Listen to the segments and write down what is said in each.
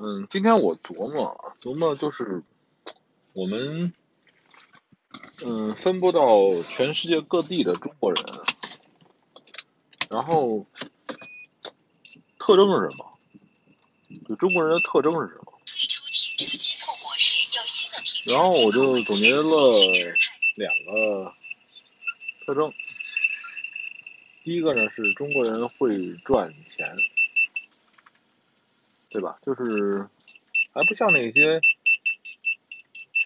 嗯，今天我琢磨琢磨，就是我们嗯分布到全世界各地的中国人，然后特征是什么？就中国人的特征是什么？然后我就总结了两个特征。第一个呢是中国人会赚钱。对吧？就是还不像那些，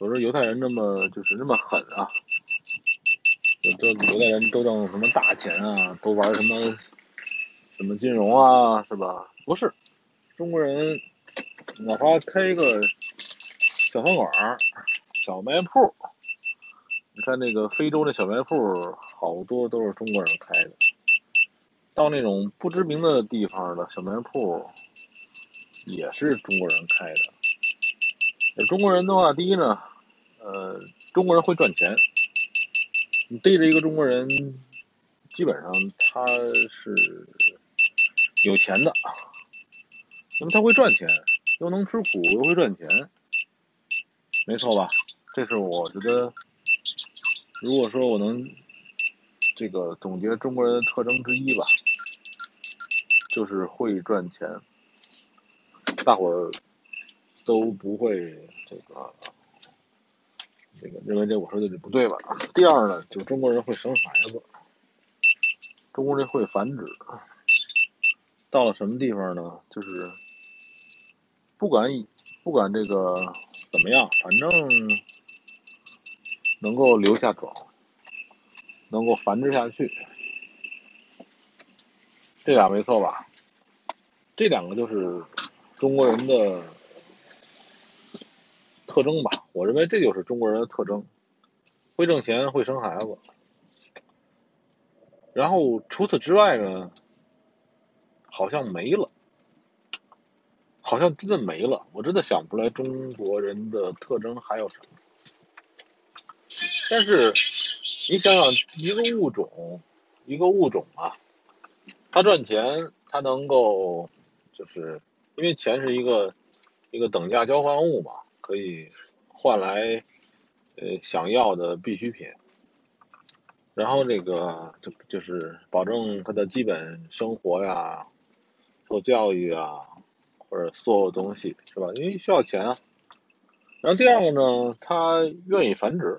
有时候犹太人那么就是那么狠啊，这犹太人都挣什么大钱啊，都玩什么什么金融啊，是吧？不是，中国人哪怕开一个小饭馆、小卖铺，你看那个非洲那小卖铺，好多都是中国人开的。到那种不知名的地方的小卖铺。也是中国人开的。中国人的话，第一呢，呃，中国人会赚钱。你逮着一个中国人，基本上他是有钱的。那么他会赚钱，又能吃苦，又会赚钱，没错吧？这是我觉得，如果说我能这个总结中国人的特征之一吧，就是会赚钱。大伙儿都不会这个这个认为这我说的就不对吧？第二呢，就中国人会生孩子，中国人会繁殖。到了什么地方呢？就是不管不管这个怎么样，反正能够留下种，能够繁殖下去，这俩没错吧？这两个就是。中国人的特征吧，我认为这就是中国人的特征，会挣钱，会生孩子。然后除此之外呢，好像没了，好像真的没了。我真的想不出来中国人的特征还有什么。但是你想想，一个物种，一个物种啊，它赚钱，它能够就是。因为钱是一个一个等价交换物嘛，可以换来呃想要的必需品，然后这个就就是保证他的基本生活呀，受教育啊，或者所有东西是吧？因为需要钱啊。然后第二个呢，他愿意繁殖，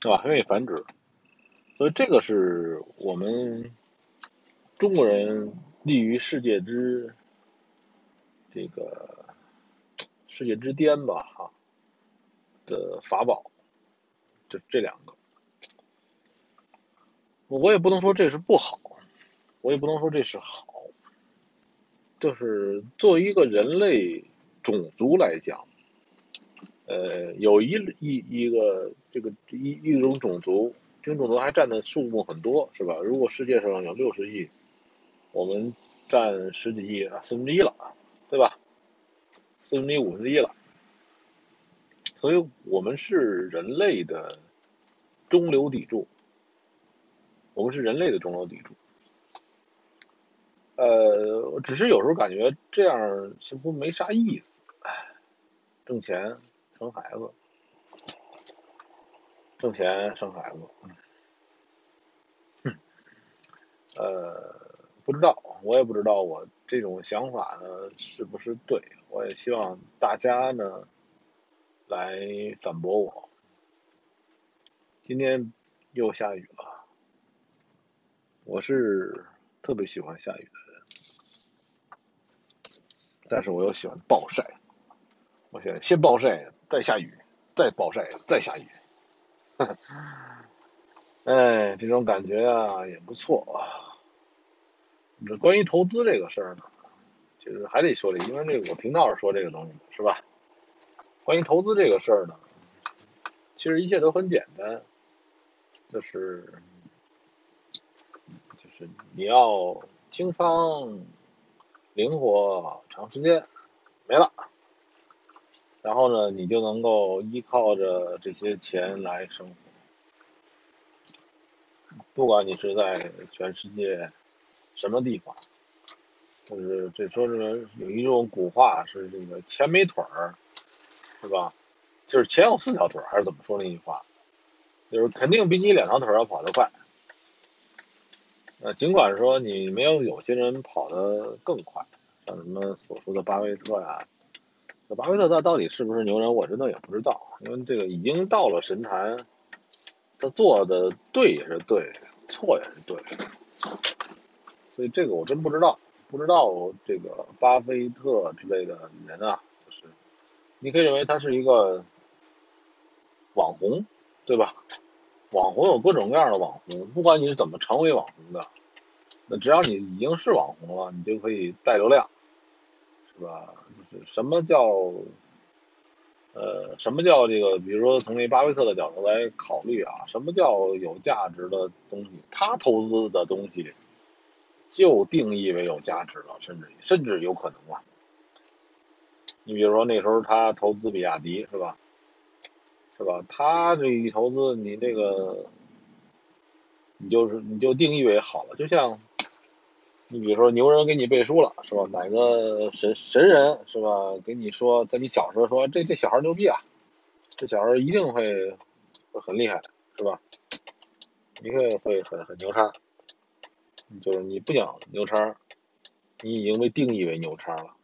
是吧？愿意繁殖，所以这个是我们中国人立于世界之。这个世界之巅吧，哈的法宝，就这两个，我也不能说这是不好，我也不能说这是好，就是作为一个人类种族来讲，呃，有一一一个这个一一种种族，这种种族还占的数目很多，是吧？如果世界上有六十亿，我们占十几亿啊，四分之一了。对吧？四分之一五分之一了，所以我们是人类的中流砥柱，我们是人类的中流砥柱。呃，只是有时候感觉这样似乎没啥意思，挣钱生孩子，挣钱生孩子，哼，呃。不知道，我也不知道我这种想法呢是不是对。我也希望大家呢来反驳我。今天又下雨了，我是特别喜欢下雨的人，但是我又喜欢暴晒。我喜欢先暴晒，再下雨，再暴晒，再下雨。哎，这种感觉啊也不错。这关于投资这个事儿呢，其实还得说这，因为这个我频道是说这个东西的，是吧？关于投资这个事儿呢，其实一切都很简单，就是就是你要清仓、灵活、长时间没了，然后呢，你就能够依靠着这些钱来生活，不管你是在全世界。什么地方就是这说是有一种古话是这个前没腿儿，是吧？就是前有四条腿，还是怎么说那句话？就是肯定比你两条腿要跑得快。呃，尽管说你没有有些人跑得更快，像什么所说的巴菲特呀，那巴菲特他到底是不是牛人，我真的也不知道，因为这个已经到了神坛，他做的对也是对，错也是对，所以这个我真不知道，不知道这个巴菲特之类的人啊，就是你可以认为他是一个网红，对吧？网红有各种各样的网红，不管你是怎么成为网红的，那只要你已经是网红了，你就可以带流量，是吧？就是什么叫，呃，什么叫这个？比如说从那巴菲特的角度来考虑啊，什么叫有价值的东西？他投资的东西就定义为有价值了，甚至甚至有可能啊。你比如说那时候他投资比亚迪，是吧？是吧？他这一投资，你这个，你就是你就定义为好了。就像你比如说牛人给你背书了，是吧？哪个神神人是吧？给你说，在你小时候说这这小孩牛逼啊，这小孩一定会会很厉害，是吧？你会会很很牛叉，就是你不讲牛叉，你已经被定义为牛叉了，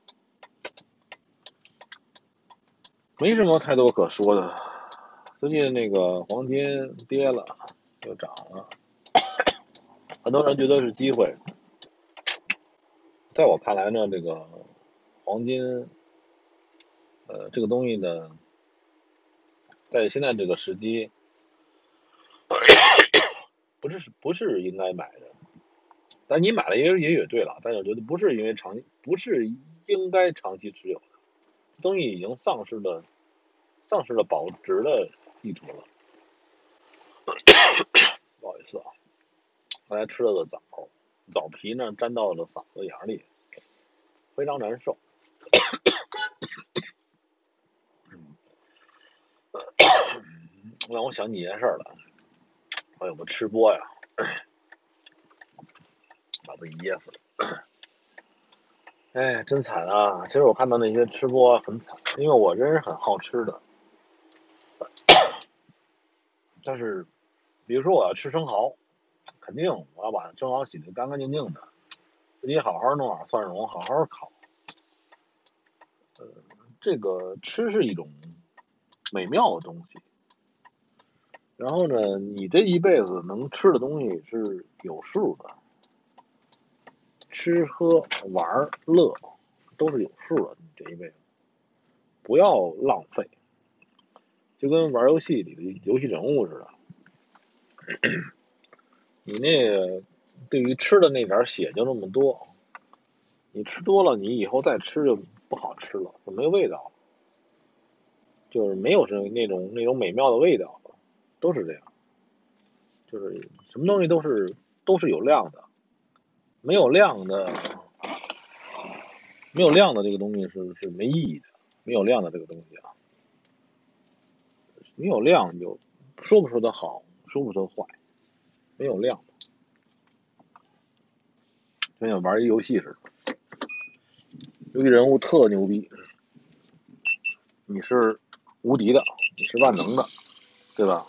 没什么太多可说的。最近那个黄金跌了，又涨了，很多人觉得是机会，在我看来呢，这个黄金，呃，这个东西呢，在现在这个时机，不是不是应该买的，但你买了也也也对了，但是我觉得不是因为长期，不是应该长期持有的，东西已经丧失了，丧失了保值的。意图了，不好意思啊，刚才吃了个枣，枣皮呢粘到了嗓子眼里，非常难受。让我想起一件事了，我有个吃播呀，把自己噎死了。哎，真惨啊！其实我看到那些吃播很惨，因为我真是很好吃的。但是，比如说我要吃生蚝，肯定我要把生蚝洗得干干净净的，自己好好弄点蒜蓉，好好烤。呃，这个吃是一种美妙的东西。然后呢，你这一辈子能吃的东西是有数的，吃喝玩乐都是有数的。你这一辈子不要浪费。就跟玩游戏里的游戏人物似的，你那对于吃的那点血就那么多，你吃多了，你以后再吃就不好吃了，就没有味道了，就是没有是那种那种美妙的味道了，都是这样，就是什么东西都是都是有量的，没有量的，没有量的这个东西是是没意义的，没有量的这个东西啊。没有量就说不出它好，说不出它坏，没有量，就像玩一游戏似的，游戏人物特牛逼，你是无敌的，你是万能的，对吧？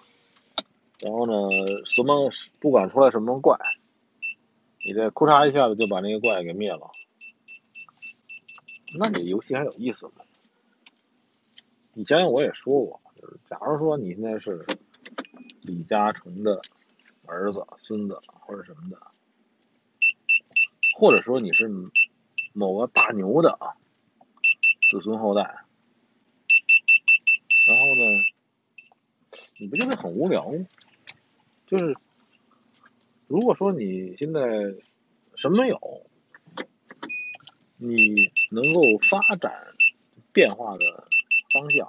然后呢，什么不管出来什么怪，你这咔嚓一下子就把那个怪给灭了，那你游戏还有意思吗？以前我也说过。就是假如说你现在是李嘉诚的儿子、孙子或者什么的，或者说你是某个大牛的啊子孙后代，然后呢，你不就会很无聊吗？就是如果说你现在什么没有，你能够发展变化的方向。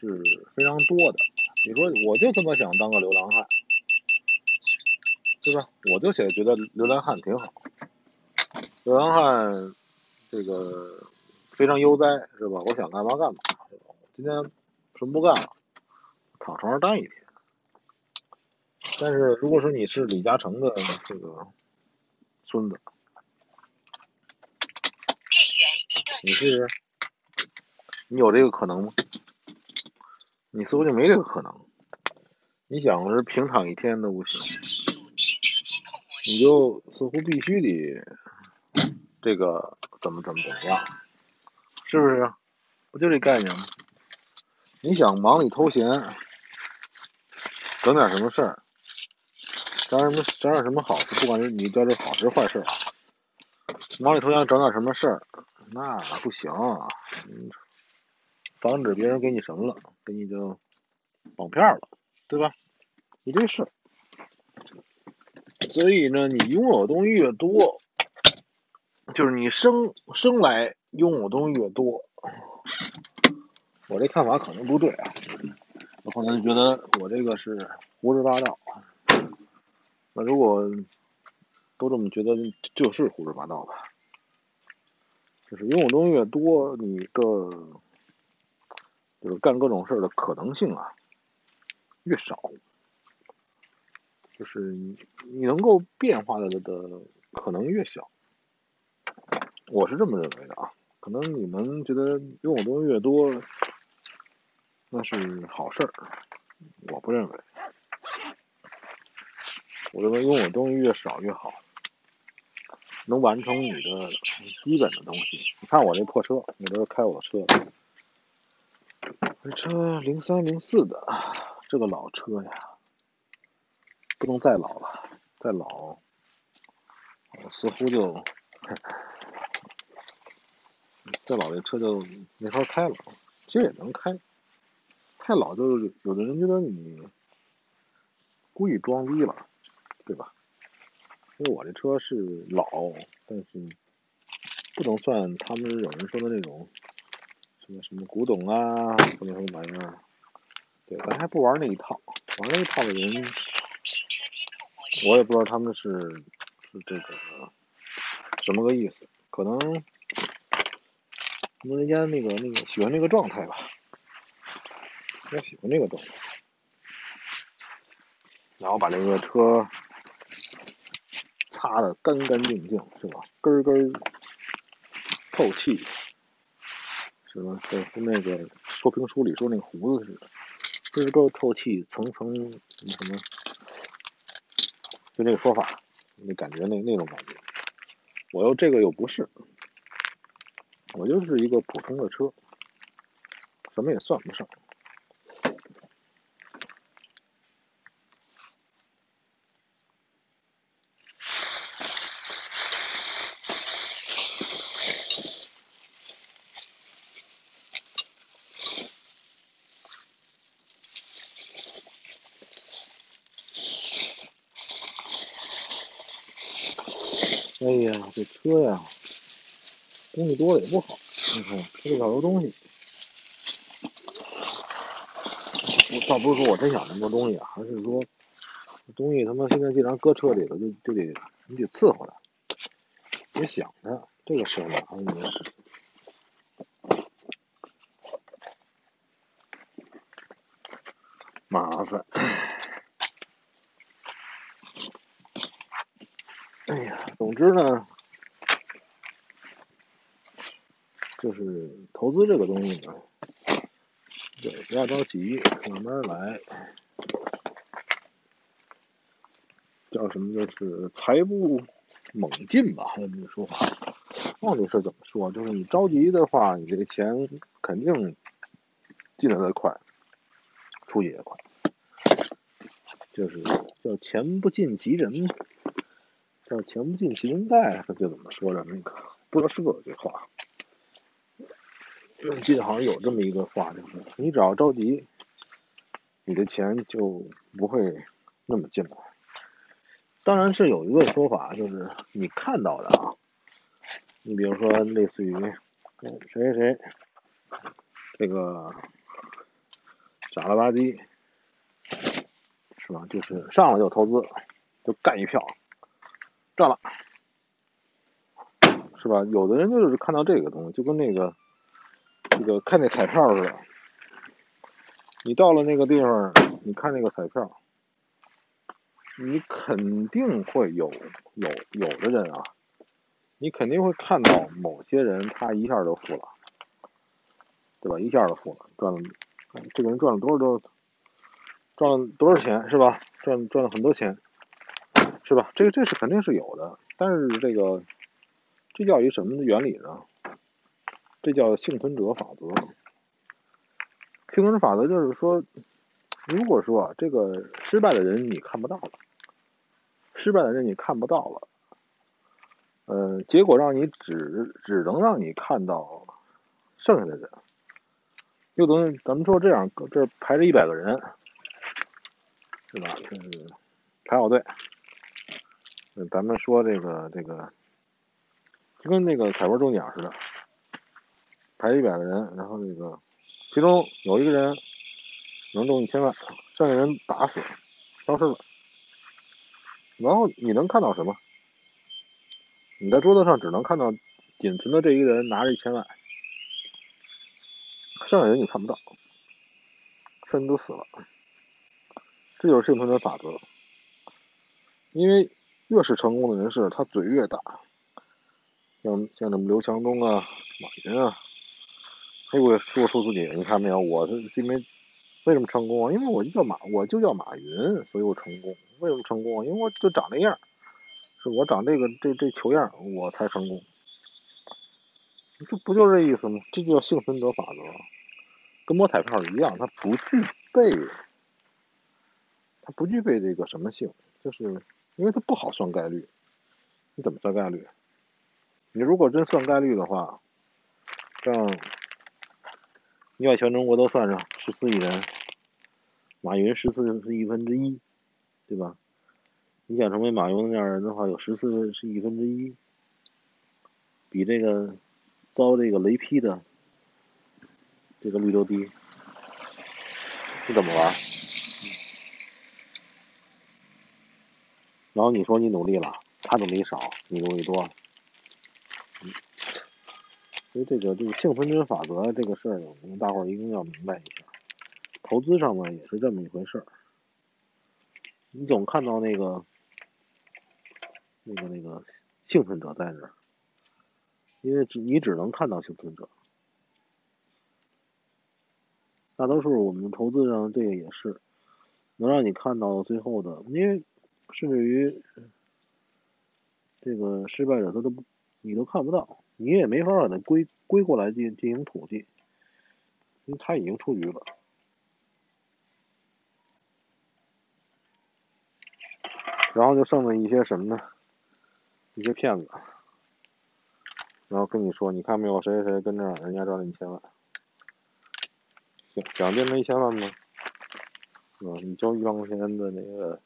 是非常多的。你说，我就这么想当个流浪汉，对吧？我就写觉得流浪汉挺好。流浪汉这个非常悠哉，是吧？我想干嘛干嘛。今天什么不干了，躺床上待一天。但是如果说你是李嘉诚的这个孙子，你试试，你有这个可能吗？你似乎就没这个可能。你想是平躺一天都不行，你就似乎必须得这个怎么怎么怎么样，是不是？不就这概念吗？你想忙里偷闲，整点什么事儿，整什么整点什么好事，不管是你叫这好事坏事，忙里偷闲整点什么事儿，那不行，啊，防止别人给你什么了，给你就绑票了。对吧？你这是，所以呢，你拥有的东西越多，就是你生生来拥有的东西越多。我这看法可能不对啊，我可能觉得我这个是胡说八道。那如果都这么觉得，就是胡说八道吧。就是拥有东西越多，你的就是干各种事的可能性啊。越少，就是你你能够变化的的可能越小，我是这么认为的啊。可能你们觉得拥有东西越多，那是好事儿，我不认为。我认为拥有东西越少越好，能完成你的基本的东西。你看我这破车，你这是开我的车，这车零三零四的。这个老车呀，不能再老了，再老，似乎就再老这车就没法开了。其实也能开，太老就是有的人觉得你故意装逼了，对吧？因为我这车是老，但是不能算他们有人说的那种什么什么古董啊，什么什么玩意儿。对，咱还不玩那一套，玩那一套的人，我也不知道他们是是这个什么个意思，可能可能人家那个那个喜欢那个状态吧，我喜欢那个状态，然后把那个车擦的干干净净，是吧？根根透气，是吧？跟跟那个说评书里说那个胡子似的。根根透气，层层什么什么，就那个说法，那感觉那那种感觉，我又这个又不是，我就是一个普通的车，什么也算不上。哎呀，这车呀，东西多了也不好。你看，车里好多东西。我倒不是说我真想那么多东西啊，而是说，东西他妈现在既然搁车里了，就就得你得伺候它，别想它。这个事儿麻烦也是麻烦。哎呀总之呢，就是投资这个东西呢，对，不要着急，慢慢来。叫什么？就是财不猛进吧，还有这个说法。忘这事怎么说？就是你着急的话，你这个钱肯定进来的快，出去也快。就是叫钱不进急人。叫钱不进急人贷，他就怎么说的？那个不知道是不是这话？我记得好像有这么一个话，就是你只要着急，你的钱就不会那么进来。当然是有一个说法，就是你看到的啊，你比如说类似于谁谁谁，这个傻了吧唧，是吧？就是上来就投资，就干一票。赚了，是吧？有的人就是看到这个东西，就跟那个这个看那彩票似的。你到了那个地方，你看那个彩票，你肯定会有有有的人啊，你肯定会看到某些人他一下就富了，对吧？一下就富了，赚了，这个人赚了多少多少，赚了多少钱是吧？赚赚了很多钱，是吧？这个这是肯定是有的，但是这个这叫一什么原理呢？这叫幸存者法则。幸存者法则就是说，如果说这个失败的人你看不到了，失败的人你看不到了，呃，结果让你只只能让你看到剩下的人，就等于咱们说这样，这排着一百个人，是吧？是排好队，咱们说这个这个，就跟那个彩波中奖似的，排一百个人，然后那个。其中有一个人能中一千万，剩下人打死，消失了。然后你能看到什么？你在桌子上只能看到仅存的这一个人拿着一千万，剩下人你看不到，剩下人都死了。这就是幸存者法则。因为越是成功的人士，他嘴越大，像像什么刘强东啊、马云啊。他会说出自己，你看没有？我是因为为什么成功啊？因为我就叫马，我就叫马云，所以我成功。为什么成功啊？因为我就长那样，是我长这个这这球样，我才成功。这不就这意思吗？这就叫幸存者法则，跟摸彩票一样，它不具备，它不具备这个什么性，就是因为它不好算概率。你怎么算概率？你如果真算概率的话，像。你把全中国都算上，十四亿人，马云十四是亿分之一，对吧？你想成为马云那样人的话，有十四是亿分之一，比这个遭这个雷劈的这个率都低，你怎么玩？然后你说你努力了，他努力少，你努力多。所以这个这个幸存者法则这个事儿呢，我们大伙儿一定要明白一下。投资上呢也是这么一回事儿。你总看到那个那个那个幸存者在这儿，因为只你只能看到幸存者。大多数我们投资上这个也是能让你看到最后的，因为甚至于这个失败者他都不你都看不到。你也没法把它归归过来进进行统计，因为他已经出局了。然后就剩了一些什么呢？一些骗子，然后跟你说，你看没有谁谁谁跟这儿，人家赚了一千万，想想变成一千万吗？嗯，你交一万块钱的那个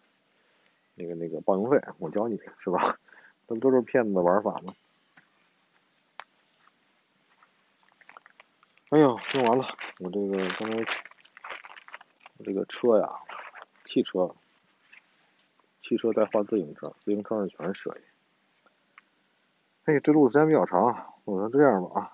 那个那个报名费，我教你是吧？这不都是骗子的玩法吗？哎呦，用完了！我这个刚才我这个车呀，汽车，汽车在换自行车，自行车上全是水。哎，这路时间比较长，我说这样吧啊。